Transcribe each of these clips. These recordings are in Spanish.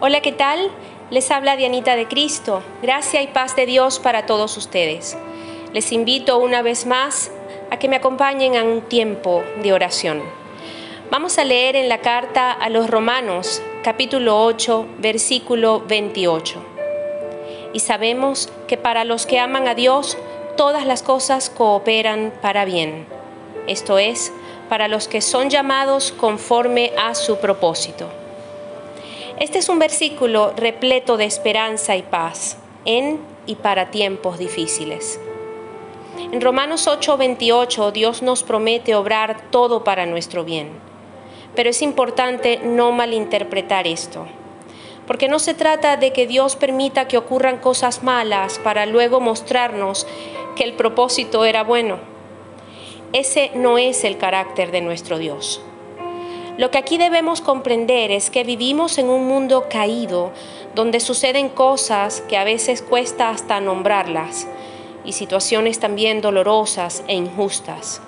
Hola, ¿qué tal? Les habla Dianita de Cristo. Gracia y paz de Dios para todos ustedes. Les invito una vez más a que me acompañen a un tiempo de oración. Vamos a leer en la carta a los Romanos, capítulo 8, versículo 28. Y sabemos que para los que aman a Dios, todas las cosas cooperan para bien. Esto es, para los que son llamados conforme a su propósito. Este es un versículo repleto de esperanza y paz en y para tiempos difíciles. En Romanos 8:28 Dios nos promete obrar todo para nuestro bien. Pero es importante no malinterpretar esto, porque no se trata de que Dios permita que ocurran cosas malas para luego mostrarnos que el propósito era bueno. Ese no es el carácter de nuestro Dios. Lo que aquí debemos comprender es que vivimos en un mundo caído, donde suceden cosas que a veces cuesta hasta nombrarlas, y situaciones también dolorosas e injustas.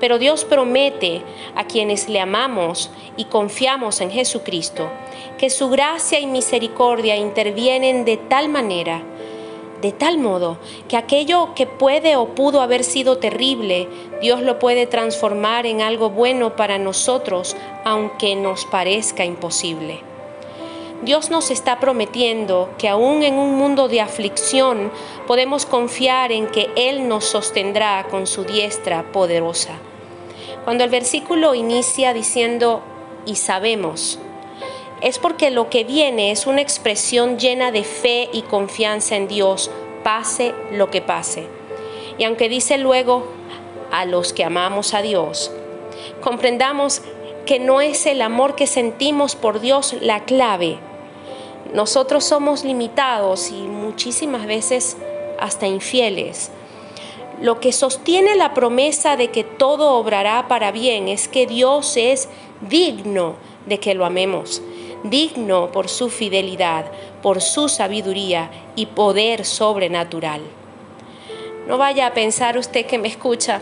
Pero Dios promete a quienes le amamos y confiamos en Jesucristo que su gracia y misericordia intervienen de tal manera de tal modo que aquello que puede o pudo haber sido terrible, Dios lo puede transformar en algo bueno para nosotros, aunque nos parezca imposible. Dios nos está prometiendo que aún en un mundo de aflicción podemos confiar en que Él nos sostendrá con su diestra poderosa. Cuando el versículo inicia diciendo, y sabemos, es porque lo que viene es una expresión llena de fe y confianza en Dios, pase lo que pase. Y aunque dice luego a los que amamos a Dios, comprendamos que no es el amor que sentimos por Dios la clave. Nosotros somos limitados y muchísimas veces hasta infieles. Lo que sostiene la promesa de que todo obrará para bien es que Dios es digno de que lo amemos digno por su fidelidad, por su sabiduría y poder sobrenatural. No vaya a pensar usted que me escucha,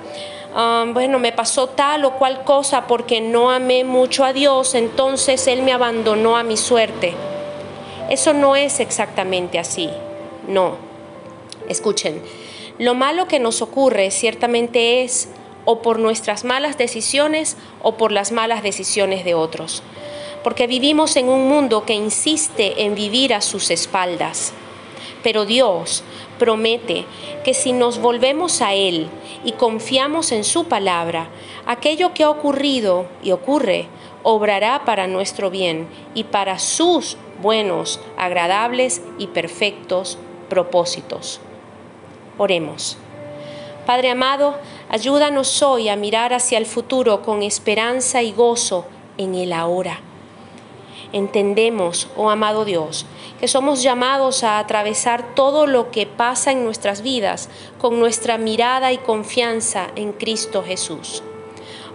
ah, bueno, me pasó tal o cual cosa porque no amé mucho a Dios, entonces Él me abandonó a mi suerte. Eso no es exactamente así, no. Escuchen, lo malo que nos ocurre ciertamente es o por nuestras malas decisiones o por las malas decisiones de otros porque vivimos en un mundo que insiste en vivir a sus espaldas. Pero Dios promete que si nos volvemos a Él y confiamos en su palabra, aquello que ha ocurrido y ocurre obrará para nuestro bien y para sus buenos, agradables y perfectos propósitos. Oremos. Padre amado, ayúdanos hoy a mirar hacia el futuro con esperanza y gozo en el ahora entendemos, oh amado Dios, que somos llamados a atravesar todo lo que pasa en nuestras vidas con nuestra mirada y confianza en Cristo Jesús.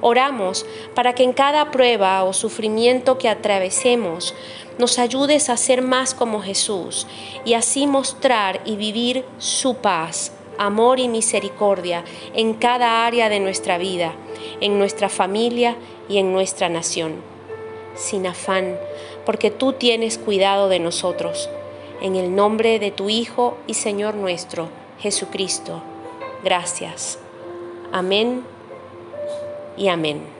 Oramos para que en cada prueba o sufrimiento que atravesemos nos ayudes a ser más como Jesús y así mostrar y vivir su paz, amor y misericordia en cada área de nuestra vida, en nuestra familia y en nuestra nación sin afán, porque tú tienes cuidado de nosotros. En el nombre de tu Hijo y Señor nuestro, Jesucristo. Gracias. Amén y amén.